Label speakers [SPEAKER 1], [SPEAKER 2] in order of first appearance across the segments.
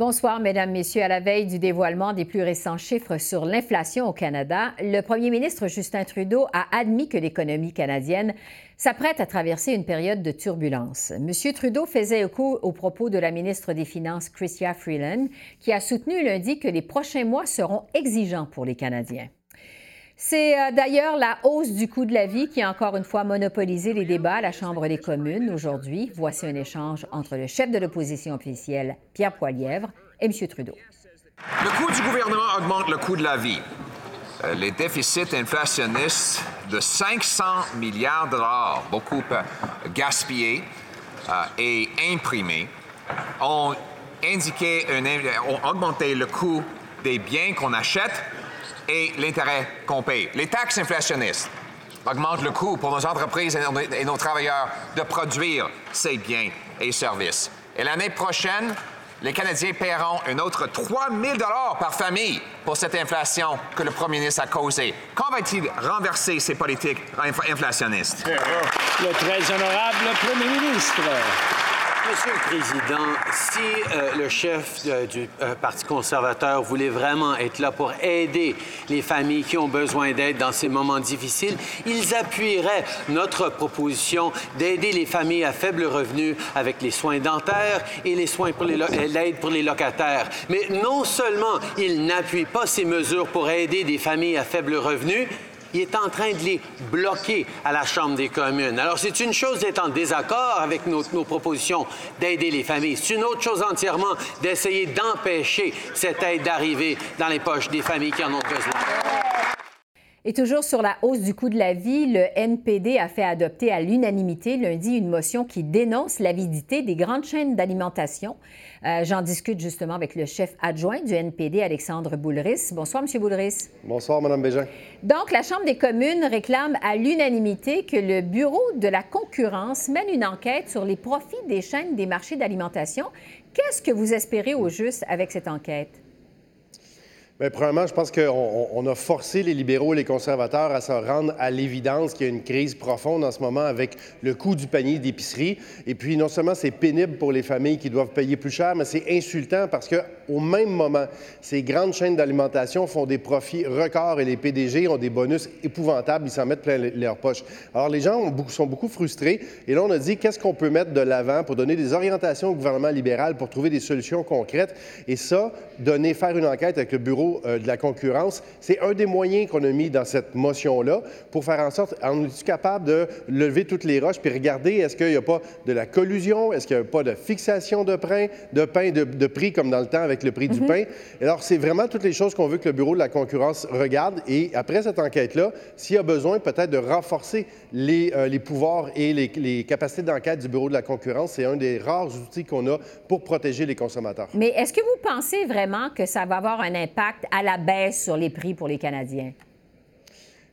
[SPEAKER 1] Bonsoir, Mesdames, Messieurs. À la veille du dévoilement des plus récents chiffres sur l'inflation au Canada, le premier ministre Justin Trudeau a admis que l'économie canadienne s'apprête à traverser une période de turbulence. M. Trudeau faisait écho aux propos de la ministre des Finances, Chrystia Freeland, qui a soutenu lundi que les prochains mois seront exigeants pour les Canadiens. C'est euh, d'ailleurs la hausse du coût de la vie qui a encore une fois monopolisé les débats à la Chambre des communes aujourd'hui. Voici un échange entre le chef de l'opposition officielle, Pierre Poilièvre, et M. Trudeau.
[SPEAKER 2] Le coût du gouvernement augmente le coût de la vie. Euh, les déficits inflationnistes de 500 milliards de dollars, beaucoup euh, gaspillés et imprimés, ont indiqué, ont augmenté le coût des biens qu'on achète et l'intérêt qu'on paye. Les taxes inflationnistes augmentent le coût pour nos entreprises et nos travailleurs de produire ces biens et services. Et l'année prochaine, les Canadiens paieront un autre 3 000 par famille pour cette inflation que le premier ministre a causée. Quand va-t-il renverser ces politiques inflationnistes?
[SPEAKER 3] Le très honorable premier ministre.
[SPEAKER 4] Monsieur le Président, si euh, le chef euh, du euh, Parti conservateur voulait vraiment être là pour aider les familles qui ont besoin d'aide dans ces moments difficiles, ils appuieraient notre proposition d'aider les familles à faible revenu avec les soins dentaires et les soins pour l'aide pour les locataires. Mais non seulement ils n'appuient pas ces mesures pour aider des familles à faible revenu, il est en train de les bloquer à la Chambre des communes. Alors, c'est une chose d'être en désaccord avec nos, propositions d'aider les familles. C'est une autre chose entièrement d'essayer d'empêcher cette aide d'arriver dans les poches des familles qui en ont besoin.
[SPEAKER 1] Et toujours sur la hausse du coût de la vie, le NPD a fait adopter à l'unanimité lundi une motion qui dénonce l'avidité des grandes chaînes d'alimentation. Euh, j'en discute justement avec le chef adjoint du NPD, Alexandre Boulris. Bonsoir, M. Boulris.
[SPEAKER 5] Bonsoir, Mme Bégin.
[SPEAKER 1] Donc, la Chambre des communes réclame à l'unanimité que le Bureau de la concurrence mène une enquête sur les profits des chaînes des marchés d'alimentation. Qu'est-ce que vous espérez au juste avec cette enquête?
[SPEAKER 5] Bien, premièrement, je pense qu'on a forcé les libéraux et les conservateurs à se rendre à l'évidence qu'il y a une crise profonde en ce moment avec le coût du panier d'épicerie. Et puis, non seulement c'est pénible pour les familles qui doivent payer plus cher, mais c'est insultant parce qu'au même moment, ces grandes chaînes d'alimentation font des profits records et les PDG ont des bonus épouvantables. Ils s'en mettent plein leurs poches. Alors, les gens sont beaucoup frustrés. Et là, on a dit qu'est-ce qu'on peut mettre de l'avant pour donner des orientations au gouvernement libéral pour trouver des solutions concrètes? Et ça, donner, faire une enquête avec le bureau euh, de la concurrence. C'est un des moyens qu'on a mis dans cette motion-là pour faire en sorte, on est capable de lever toutes les roches puis regarder est-ce qu'il n'y a pas de la collusion, est-ce qu'il n'y a pas de fixation de de pain de, prix comme dans le temps avec le prix du mhm. pain. Alors, c'est vraiment toutes les choses qu'on veut que le Bureau de la concurrence regarde. Et après cette enquête-là, s'il y a besoin peut-être de renforcer les, euh, les pouvoirs et les, les capacités d'enquête du Bureau de la concurrence, c'est un des rares outils qu'on a pour protéger les consommateurs.
[SPEAKER 1] Mais est-ce que vous pensez vraiment que ça va avoir un impact à la baisse sur les prix pour les Canadiens?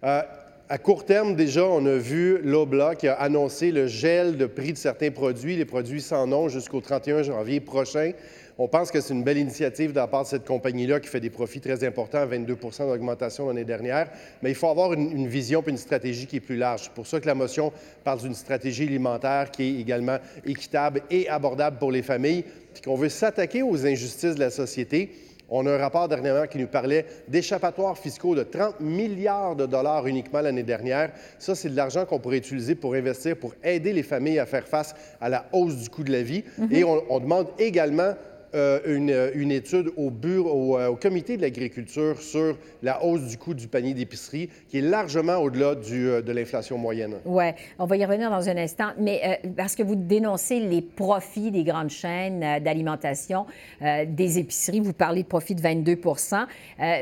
[SPEAKER 5] Euh, à court terme, déjà, on a vu l'OBLA qui a annoncé le gel de prix de certains produits, les produits sans nom, jusqu'au 31 janvier prochain. On pense que c'est une belle initiative de la part de cette compagnie-là qui fait des profits très importants, 22% d'augmentation l'année dernière. Mais il faut avoir une, vision et une stratégie qui est plus large. C'est pour ça que la motion parle d'une stratégie alimentaire qui est également équitable et abordable pour les familles, puis qu'on veut s'attaquer aux injustices de la société on a un rapport dernièrement qui nous parlait d'échappatoires fiscaux de 30 milliards de dollars uniquement l'année dernière. Ça, c'est de l'argent qu'on pourrait utiliser pour investir, pour aider les familles à faire face à la hausse du coût de la vie. Mm-hmm. Et on, on demande également euh, euh, une, étude au, bureau, euh, au, comité de l'agriculture sur la hausse du coût du panier d'épicerie, qui est largement au-delà de l'inflation moyenne.
[SPEAKER 1] Oui, on va y revenir dans un instant, mais parce que vous dénoncez les profits des grandes chaînes d'alimentation, des épiceries, vous parlez de profits de 22%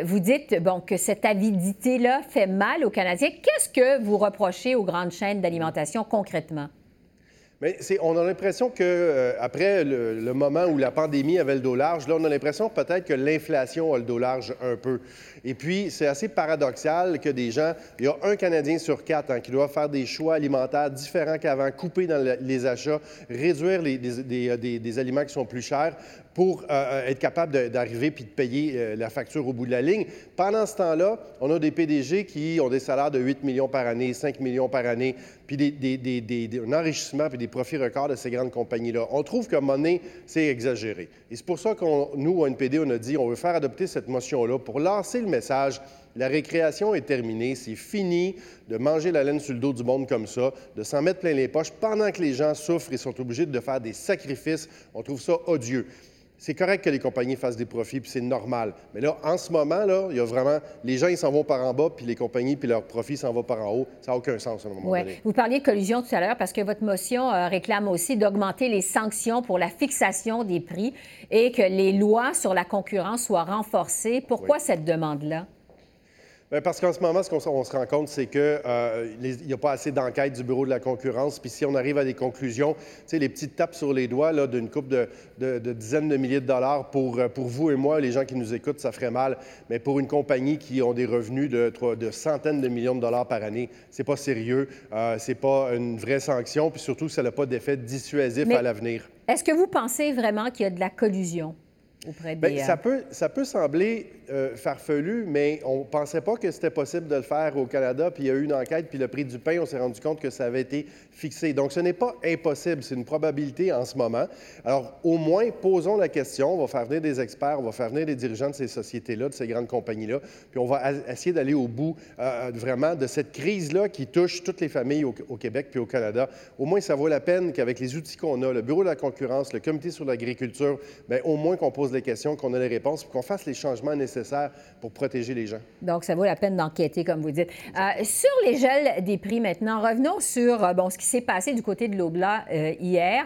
[SPEAKER 1] Vous dites bon, que cette avidité-là fait mal aux Canadiens. Qu'est-ce que vous reprochez aux grandes chaînes d'alimentation concrètement?
[SPEAKER 5] Mais on a l'impression que euh, après le, moment où la pandémie avait le dos large, là, on a l'impression peut-être que l'inflation a le dos large un peu. Et puis, c'est assez paradoxal que des gens, il y a un Canadien sur quatre hein, qui doit faire des choix alimentaires différents qu'avant, couper dans les achats, réduire les, des, des, aliments qui sont plus chers pour euh, euh, être capable d'arriver puis de payer euh, la facture au bout de la ligne. Pendant ce temps-là, on a des PDG qui ont des salaires de 8 millions par année, 5 millions par année, puis un enrichissement puis des profits records de ces grandes compagnies-là. On trouve que monnaie, c'est exagéré. Et c'est pour ça qu'on, nous, au NPD, on a dit on veut faire adopter cette motion-là pour lancer le la récréation est terminée, c'est fini de manger la laine sur le dos du monde comme ça, de s'en mettre plein les poches pendant que les gens souffrent et sont obligés de faire des sacrifices. On trouve ça odieux. C'est correct que les compagnies fassent des profits, puis c'est normal. Mais là, en ce moment, là, il y a vraiment... Les gens, ils s'en vont par en bas, puis les compagnies, puis leurs profits s'en vont par en haut. Ça n'a aucun sens à un moment donné.
[SPEAKER 1] Vous parliez de collusion tout à l'heure, parce que votre motion euh, réclame aussi d'augmenter les sanctions pour la fixation des prix et que les lois sur la concurrence soient renforcées. Pourquoi cette demande-là?
[SPEAKER 5] Ben, parce qu'en ce moment, ce qu'on se rend compte, c'est qu'il euh, n'y a pas assez d'enquête du Bureau de la concurrence. Puis si on arrive à des conclusions, tu sais, les petites tapes sur les doigts d'une coupe de, dizaines de milliers de dollars, pour, euh, pour vous et moi, les gens qui nous écoutent, ça ferait mal. Mais pour une compagnie qui ont des revenus de, de centaines de millions de dollars par année, c'est pas sérieux. Euh, c'est pas une vraie sanction. Puis surtout, ça n'a pas d'effet dissuasif à l'avenir.
[SPEAKER 1] Est-ce que vous pensez vraiment qu'il y a de la collusion? Auprès
[SPEAKER 5] des, ça, peut, ça peut sembler euh, farfelu, mais on ne pensait pas que c'était possible de le faire au Canada. Puis il y a eu une enquête, puis le prix du pain, on s'est rendu compte que ça avait été fixé. Donc ce n'est pas impossible, c'est une probabilité en ce moment. Alors au moins, posons la question. On va faire venir des experts, on va faire venir des dirigeants de ces sociétés-là, de ces grandes compagnies-là, puis on va essayer d'aller au bout euh, vraiment de cette crise-là qui touche toutes les familles au, Québec puis au Canada. Au moins, ça vaut la peine qu'avec les outils qu'on a, le Bureau de la concurrence, le Comité sur l'agriculture, bien, au moins qu'on pose les questions, qu'on ait les réponses, qu'on fasse les changements nécessaires pour protéger les gens.
[SPEAKER 1] Donc, ça vaut la peine d'enquêter, comme vous dites. Euh, sur les gels des prix maintenant, revenons sur euh, ce qui s'est passé du côté de l'Obla euh, hier.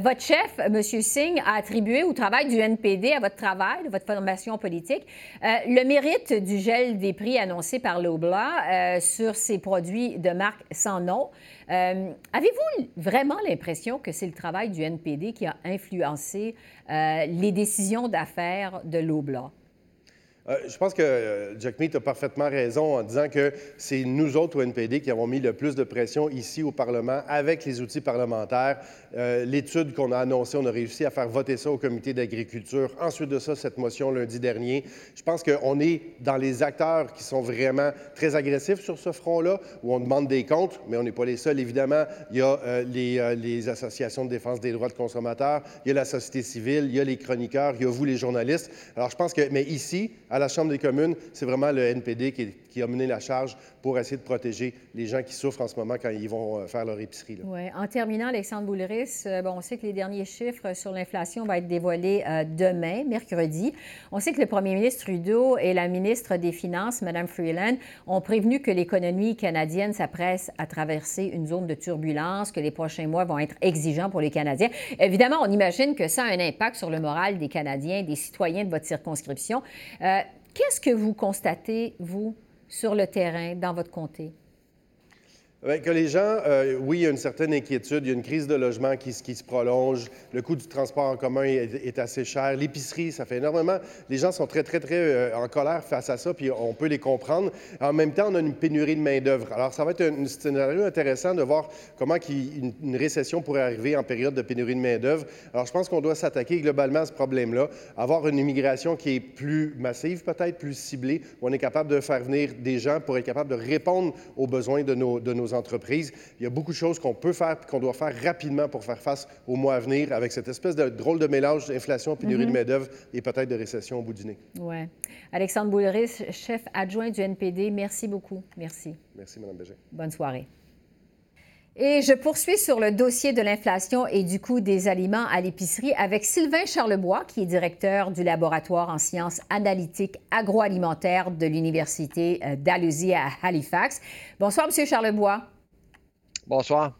[SPEAKER 1] votre chef, M. Singh, a attribué au travail du NPD, à votre travail, de votre formation politique, le mérite du gel des prix annoncé par l'Obla sur ces produits de marque sans nom. Avez-vous vraiment l'impression que c'est le travail du NPD qui a influencé les décisions d'affaires de l'Obla?
[SPEAKER 5] Euh, je pense que euh, Jack Meat a parfaitement raison en disant que c'est nous autres au NPD qui avons mis le plus de pression ici au Parlement avec les outils parlementaires. Euh, l'étude qu'on a annoncée, on a réussi à faire voter ça au comité d'agriculture. Ensuite de ça, cette motion lundi dernier. Je pense qu'on est dans les acteurs qui sont vraiment très agressifs sur ce front-là, où on demande des comptes, mais on n'est pas les seuls. Évidemment, il y a les, les associations de défense des droits de consommateurs, il y a la société civile, il y a les chroniqueurs, il y a vous, les journalistes. Alors, je pense que, mais ici, à la Chambre des communes, c'est vraiment le NPD qui, a mené la charge pour essayer de protéger les gens qui souffrent en ce moment quand ils vont euh, faire leur épicerie.
[SPEAKER 1] Oui. En terminant, Alexandre Boulris, euh, bon, on sait que les derniers chiffres sur l'inflation vont être dévoilés euh, demain, mercredi. On sait que le premier ministre Trudeau et la ministre des Finances, Mme Freeland, ont prévenu que l'économie canadienne s'apprête à traverser une zone de turbulence, que les prochains mois vont être exigeants pour les Canadiens. Évidemment, on imagine que ça a un impact sur le moral des Canadiens, des citoyens de votre circonscription. Qu'est-ce que vous constatez, vous, sur le terrain, dans votre comté?
[SPEAKER 5] Que les gens, euh, oui, il y a une certaine inquiétude, il y a une crise de logement qui, se prolonge, le coût du transport en commun est, assez cher, l'épicerie, ça fait énormément. Les gens sont très, très, très euh, en colère face à ça, puis on peut les comprendre. En même temps, on a une pénurie de main-d'œuvre. Alors, ça va être un, scénario intéressant de voir comment une, récession pourrait arriver en période de pénurie de main-d'œuvre. Alors, je pense qu'on doit s'attaquer globalement à ce problème-là, avoir une immigration qui est plus massive, peut-être plus ciblée, où on est capable de faire venir des gens pour être capable de répondre aux besoins de nos, de nos entreprises. Il y a beaucoup de choses qu'on peut faire et qu'on doit faire rapidement pour faire face au mois à venir avec cette espèce de drôle de mélange d'inflation, pénurie de mhm. main-d'œuvre et peut-être de récession au bout du nez.
[SPEAKER 1] Oui. Alexandre Bouleris, chef adjoint du NPD, merci beaucoup. Merci.
[SPEAKER 5] Merci, Mme Bégin.
[SPEAKER 1] Bonne soirée. Et je poursuis sur le dossier de l'inflation et du coût des aliments à l'épicerie avec Sylvain Charlebois, qui est directeur du laboratoire en sciences analytiques agroalimentaires de l'Université euh, d'Alusie à Halifax. Bonsoir, Monsieur Charlebois.
[SPEAKER 6] Bonsoir.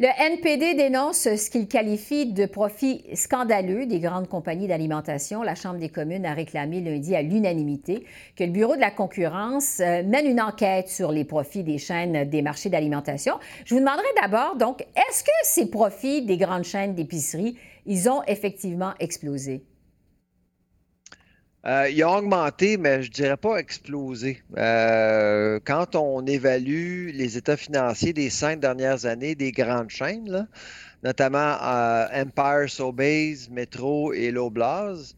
[SPEAKER 1] Le NPD dénonce ce qu'il qualifie de profit scandaleux des grandes compagnies d'alimentation. La Chambre des communes a réclamé lundi à l'unanimité que le Bureau de la concurrence euh, mène une enquête sur les profits des chaînes des marchés d'alimentation. Je vous demanderai d'abord, donc, est-ce que ces profits des grandes chaînes d'épicerie, ils ont effectivement explosé?
[SPEAKER 6] Euh, il a augmenté, mais je dirais pas explosé. Euh, quand on évalue les états financiers des cinq dernières années des grandes chaînes, notamment euh, Empire, Sobeys, Metro et Loblaws,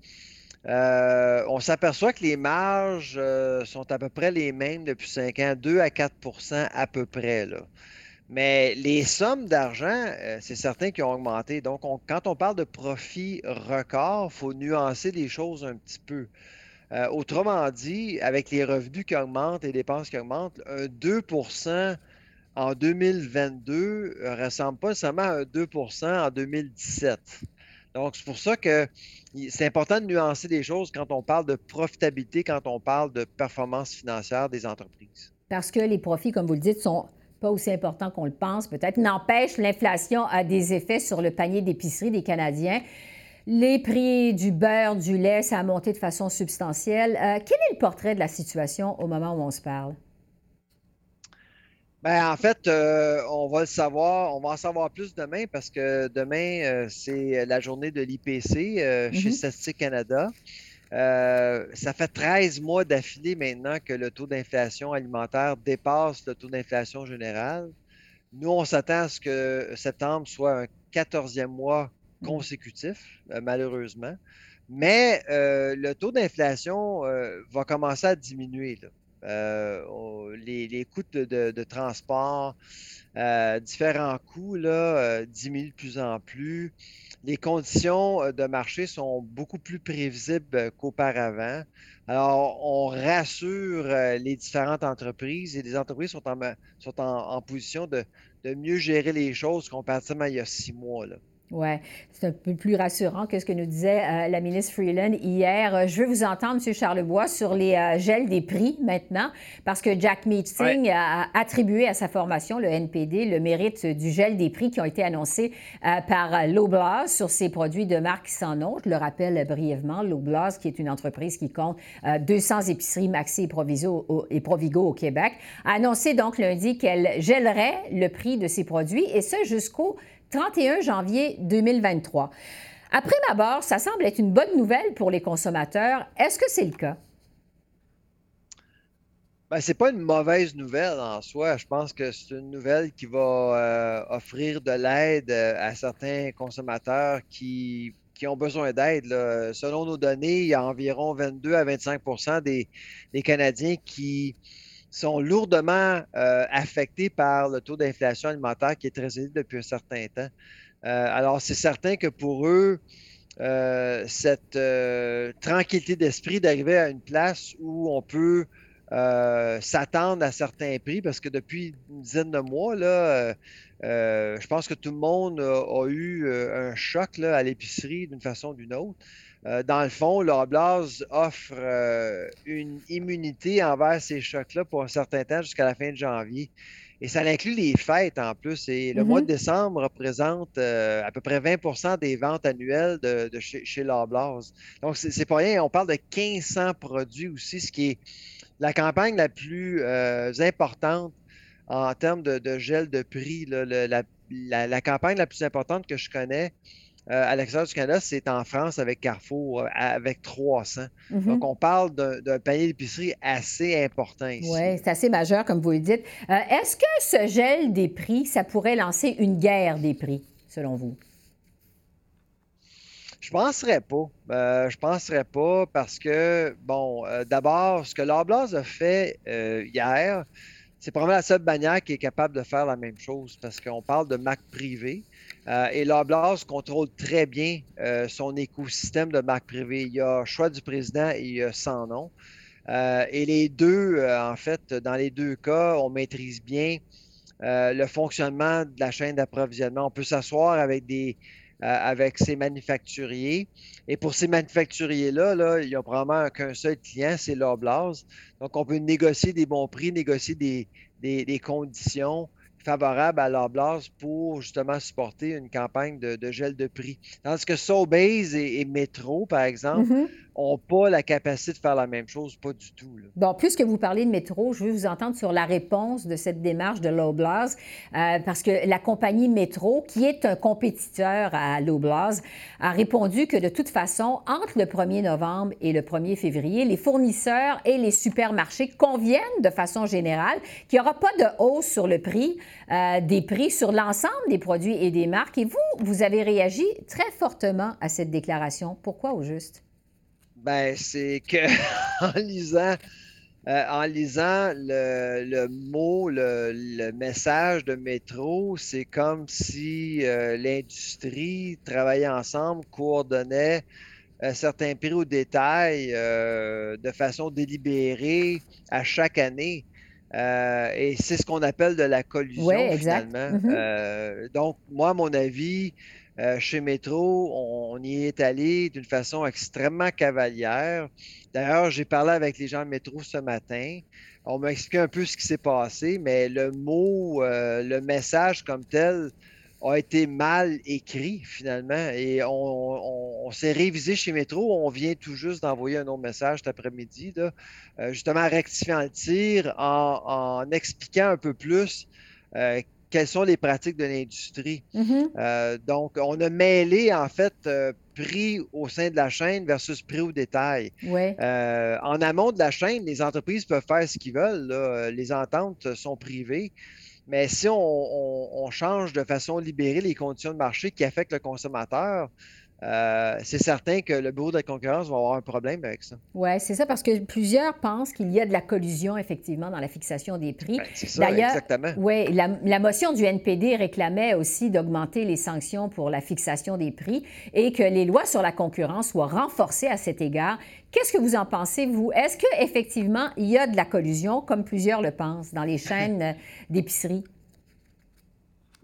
[SPEAKER 6] on s'aperçoit que les marges sont à peu près les mêmes depuis cinq ans, 2 à 4% à peu près. Mais les sommes d'argent, c'est certain qu'ils ont augmenté. Donc, quand on parle de profit record, il faut nuancer les choses un petit peu. autrement dit, avec les revenus qui augmentent et les dépenses qui augmentent, un 2% en 2022 ne ressemble pas seulement à un 2% en 2017. Donc, c'est pour ça que c'est important de nuancer les choses quand on parle de profitabilité, quand on parle de performance financière des entreprises.
[SPEAKER 1] Parce que les profits, comme vous le dites, sont pas aussi important qu'on le pense peut-être. N'empêche, l'inflation a des effets sur le panier d'épicerie des Canadiens. Les prix du beurre, du lait, ça a monté de façon substantielle. Euh, quel est le portrait de la situation au moment où on se parle?
[SPEAKER 6] Bien, en fait, euh, on va le savoir, on va en savoir plus demain parce que demain, euh, c'est la journée de l'IPC chez mm-hmm. Statistique Canada. Euh, ça fait 13 mois d'affilée maintenant que le taux d'inflation alimentaire dépasse le taux d'inflation général. Nous, on s'attend à ce que septembre soit un 14e mois consécutif, euh, malheureusement. Mais euh, le taux d'inflation va commencer à diminuer. Les, coûts de, transport, différents coûts là, diminuent de plus en plus les conditions euh, de marché sont beaucoup plus prévisibles euh, qu'auparavant. Alors, on rassure euh, les différentes entreprises et les entreprises sont en, position de, mieux gérer les choses comparativement à il y a six mois.
[SPEAKER 1] Oui, c'est un peu plus rassurant que ce que nous disait euh, la ministre Freeland hier. Euh, je veux vous entendre, M. Charlebois, sur les euh, gels des prix maintenant, parce que Jack Meeting a attribué à sa formation, le NPD, le mérite du gel des prix qui ont été annoncés par Loblaws sur ses produits de marque sans nom. Je le rappelle brièvement, Loblaws, qui est une entreprise qui compte 200 épiceries Maxi et Proviso et Provigo au Québec, a annoncé donc lundi qu'elle gèlerait le prix de ses produits, et ce jusqu'au 31 janvier 2023. Après ma barre, ça semble être une bonne nouvelle pour les consommateurs. Est-ce que c'est le cas?
[SPEAKER 6] Ben, ce n'est pas une mauvaise nouvelle en soi. Je pense que c'est une nouvelle qui va euh, offrir de l'aide euh, à certains consommateurs qui, ont besoin d'aide. Selon nos données, il y a environ 22 à 25 des, des Canadiens qui, sont lourdement euh, affectés par le taux d'inflation alimentaire qui est très élevé depuis un certain temps. Euh, alors, c'est certain que pour eux, euh, cette tranquillité d'esprit d'arriver à une place où on peut s'attendre à certains prix, parce que depuis une dizaine de mois, je pense que tout le monde a, eu un choc à l'épicerie d'une façon ou d'une autre. Euh, dans le fond, l'Oblast offre euh, une immunité envers ces chocs-là pour un certain temps jusqu'à la fin de janvier. Et ça inclut les fêtes en plus. Et le mois de mm-hmm. décembre représente euh, à peu près 20% des ventes annuelles de, chez, chez l'Oblast. Donc, c'est pas rien. On parle de 1500 produits aussi, ce qui est la campagne la plus importante en termes de, gel de prix. la, campagne la plus importante que je connais, à l'extérieur du Canada, c'est en France avec Carrefour, euh, avec 300. Mm-hmm. Donc, on parle d'un panier d'épicerie assez important ici.
[SPEAKER 1] Oui, c'est assez majeur, comme vous le dites. Euh, est-ce que ce gel des prix, ça pourrait lancer une guerre des prix, selon vous?
[SPEAKER 6] Je ne penserais pas. Je je penserais pas parce que, bon, d'abord, ce que l'Oblast a fait hier, c'est probablement la seule bannière qui est capable de faire la même chose parce qu'on parle de marque privée. Euh, et l'Oblast contrôle très bien euh, son écosystème de marques privées. Il y a choix du président et il y a sans nom. Euh, et les deux, en fait, dans les deux cas, on maîtrise bien le fonctionnement de la chaîne d'approvisionnement. On peut s'asseoir avec des avec ces manufacturiers. Et pour ces manufacturiers-là, là, il n'y a probablement qu'un seul client, c'est l'Oblast. Donc, on peut négocier des bons prix, négocier des, conditions favorable à l'Oblast pour justement supporter une campagne de, gel de prix. Tandis que Sobeys et, et Metro, par exemple, mm-hmm n'ont pas la capacité de faire la même chose, pas du tout.
[SPEAKER 1] Bon, puisque vous parlez de métro, je veux vous entendre sur la réponse de cette démarche de Loblaws, euh, parce que la compagnie Métro, qui est un compétiteur à Loblaws, a répondu que de toute façon, entre le 1er novembre et le 1er février, les fournisseurs et les supermarchés conviennent de façon générale qu'il n'y aura pas de hausse sur le prix euh, des prix sur l'ensemble des produits et des marques. Et vous, vous avez réagi très fortement à cette déclaration. Pourquoi au juste?
[SPEAKER 6] Ben, c'est que en lisant, euh, en lisant le, mot, le, message de métro, c'est comme si euh, l'industrie travaillait ensemble, coordonnait euh, certains prix au détail de façon délibérée à chaque année. et c'est ce qu'on appelle de la collusion, finalement. Mm-hmm. donc, moi, à mon avis, euh, chez Métro, on, y est allé d'une façon extrêmement cavalière. D'ailleurs, j'ai parlé avec les gens de Métro ce matin. On m'a expliqué un peu ce qui s'est passé, mais le mot, euh, le message comme tel a été mal écrit finalement. Et on, s'est révisé chez Métro. On vient tout juste d'envoyer un autre message cet après-midi, euh, justement rectifiant le tir en, expliquant un peu plus quelles sont les pratiques de l'industrie. Mm-hmm. Euh, donc, on a mêlé, en fait, euh, prix au sein de la chaîne versus prix au détail. Euh, en amont de la chaîne, les entreprises peuvent faire ce qu'ils veulent. Les ententes sont privées. Mais si on, change de façon libérée les conditions de marché qui affectent le consommateur, euh, c'est certain que le bureau de la concurrence va avoir un problème avec ça.
[SPEAKER 1] Oui, c'est ça, parce que plusieurs pensent qu'il y a de la collusion, effectivement, dans la fixation des prix. Ben,
[SPEAKER 6] c'est ça, exactement.
[SPEAKER 1] Oui, la, motion du NPD réclamait aussi d'augmenter les sanctions pour la fixation des prix et que les lois sur la concurrence soient renforcées à cet égard. Qu'est-ce que vous en pensez, vous? Est-ce qu'effectivement, il y a de la collusion, comme plusieurs le pensent, dans les chaînes d'épicerie?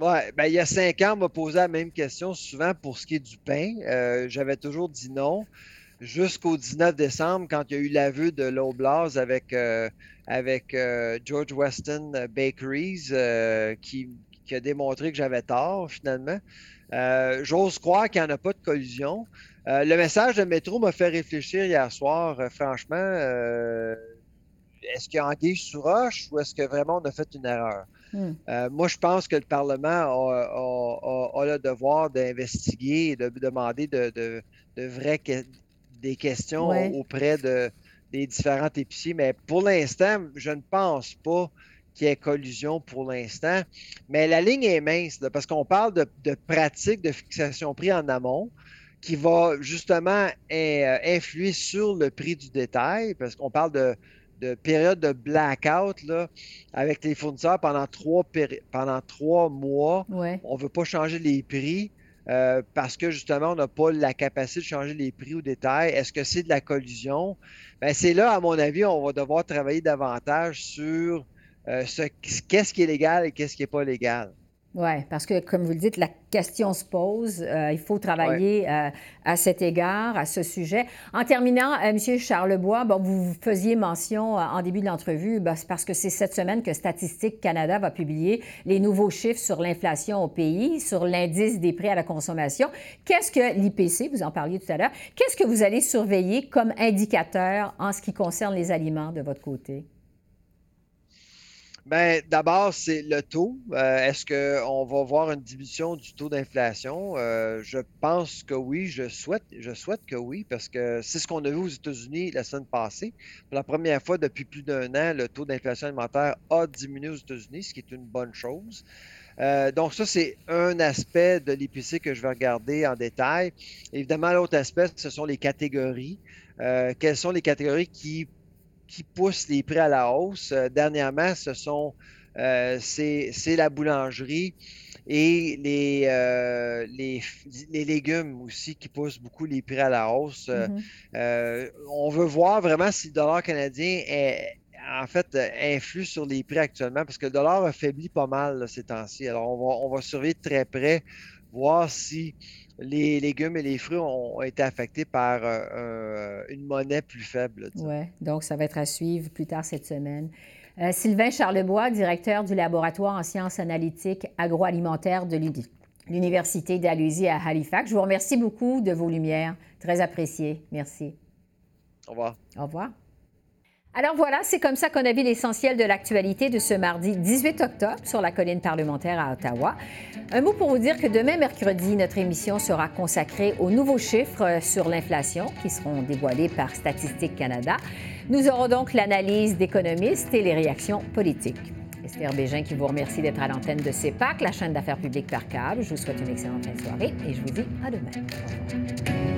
[SPEAKER 6] Oui, ben, il y a cinq ans, on m'a posé la même question, souvent pour ce qui est du pain. Euh, j'avais toujours dit non. Jusqu'au 19 décembre, quand il y a eu l'aveu de Loblaws avec, euh, avec euh, George Weston Bakeries, qui, qui, a démontré que j'avais tort, finalement. J'ose croire qu'il n'y en a pas de collusion. le message de métro m'a fait réfléchir hier soir. franchement, est-ce qu'il y a anguille sous roche ou est-ce que vraiment on a fait une erreur? Hmm. Euh, moi, je pense que le Parlement a, le devoir d'investiguer et de demander de, de, vraies des questions auprès de, des différents épiciers. Mais pour l'instant, je ne pense pas qu'il y ait collusion pour l'instant. Mais la ligne est mince parce qu'on parle de, de pratiques de fixation prix en amont qui va justement euh, influer sur le prix du détail parce qu'on parle de de période de blackout là, avec les fournisseurs pendant trois, pendant trois mois. On ne veut pas changer les prix. Euh, parce que justement, on n'a pas la capacité de changer les prix au détail. Est-ce que c'est de la collusion? Ben, c'est là, à mon avis, on va devoir travailler davantage sur euh, ce, qu'est-ce qui est légal et qu'est-ce qui n'est pas légal.
[SPEAKER 1] Oui, parce que, comme vous le dites, la question se pose. Euh, il faut travailler euh, à cet égard, à ce sujet. En terminant, euh, M. Charlebois, bon, vous faisiez mention en début de l'entrevue, ben, parce que c'est cette semaine que Statistique Canada va publier les nouveaux chiffres sur l'inflation au pays, sur l'indice des prix à la consommation. Qu'est-ce que l'IPC, vous en parliez tout à l'heure, qu'est-ce que vous allez surveiller comme indicateur en ce qui concerne les aliments de votre côté?
[SPEAKER 6] Ben, d'abord, c'est le taux. Euh, est-ce qu'on va voir une diminution du taux d'inflation? Euh, je pense que oui, je souhaite, je souhaite que oui, parce que c'est ce qu'on a vu aux États-Unis la semaine passée. Pour la première fois depuis plus d'un an, le taux d'inflation alimentaire a diminué aux États-Unis, ce qui est une bonne chose. Euh, donc, ça, c'est un aspect de l'IPC que je vais regarder en détail. Évidemment, l'autre aspect, ce sont les catégories. quelles sont les catégories qui qui pousse les prix à la hausse. Euh, dernièrement, ce sont euh, c'est la boulangerie et les, euh, les, les, légumes aussi qui poussent beaucoup les prix à la hausse. Mm-hmm. on veut voir vraiment si le dollar canadien est, en fait, influe sur les prix actuellement parce que le dollar affaiblit pas mal ces temps-ci. Alors, on va, on va surveiller de très près voir si les légumes et les fruits ont été affectés par une monnaie plus faible.
[SPEAKER 1] Oui, donc ça va être à suivre plus tard cette semaine. Sylvain Charlebois, directeur du laboratoire en sciences analytiques agroalimentaires de l'Université d'Alusie à Halifax. Je vous remercie beaucoup de vos lumières. Très apprécié. Merci.
[SPEAKER 6] Au revoir.
[SPEAKER 1] Au revoir. Alors voilà, c'est comme ça qu'on a vu l'essentiel de l'actualité de ce mardi 18 octobre sur la colline parlementaire à Ottawa. Un mot pour vous dire que demain, mercredi, notre émission sera consacrée aux nouveaux chiffres sur l'inflation qui seront dévoilés par Statistique Canada. Nous aurons donc l'analyse d'économistes et les réactions politiques. Esther Bégin qui vous remercie d'être à l'antenne de CEPAC, la chaîne d'affaires publiques par câble. Je vous souhaite une excellente fin de soirée et je vous dis à demain.